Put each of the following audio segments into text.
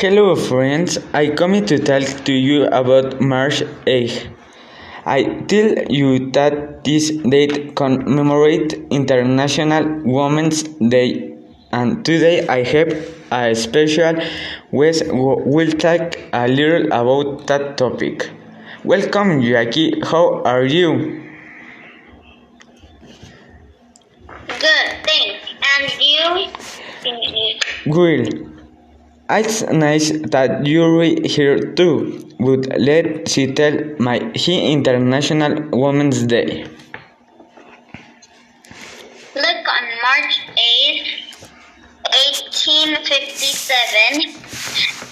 Hello friends, I come to talk to you about March 8. I tell you that this date commemorates International Women's Day and today I have a special guest who will talk a little about that topic. Welcome Jackie, how are you? Good, thanks. And you? Good. It's nice that you're here too, would let's tell my he International Women's Day. Look on March 8th, 1857,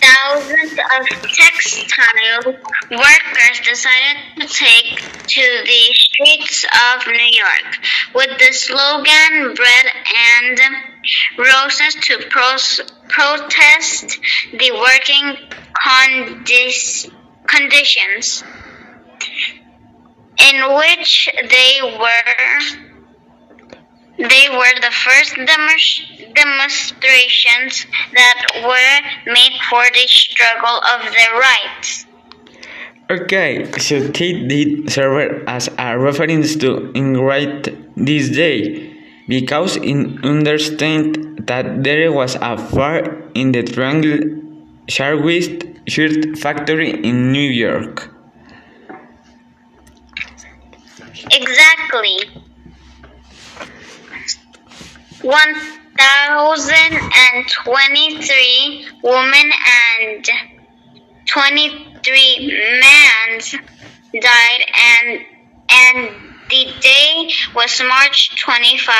thousands of textile workers decided to take to the streets of New York with the slogan Bread and Roses to pros- protest the working condis- conditions in which they were they were the first demos- demonstrations that were made for the struggle of their rights. Okay, so Kate did serve as a reference to inaugurate this day because it understand that there was a fire in the Triangle Shirtwaist shirt factory in New York. Exactly. 1,023 women and 23 men died and and the day was March 25,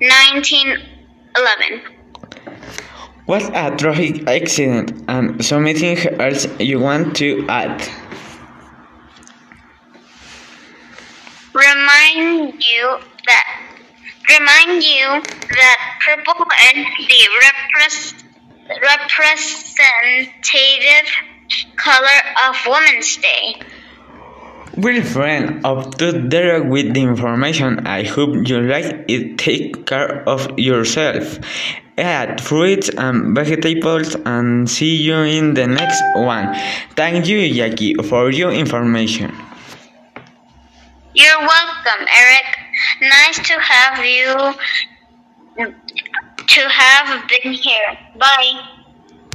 1911. What a tragic accident and something else you want to add? Remind you that remind you that purple is the repres- representative color of Women's Day. Well, friend, to there with the information. I hope you like it. Take care of yourself. Add fruits and vegetables and see you in the next one. Thank you, Jackie, for your information. You're welcome, Eric. Nice to have you to have been here. Bye.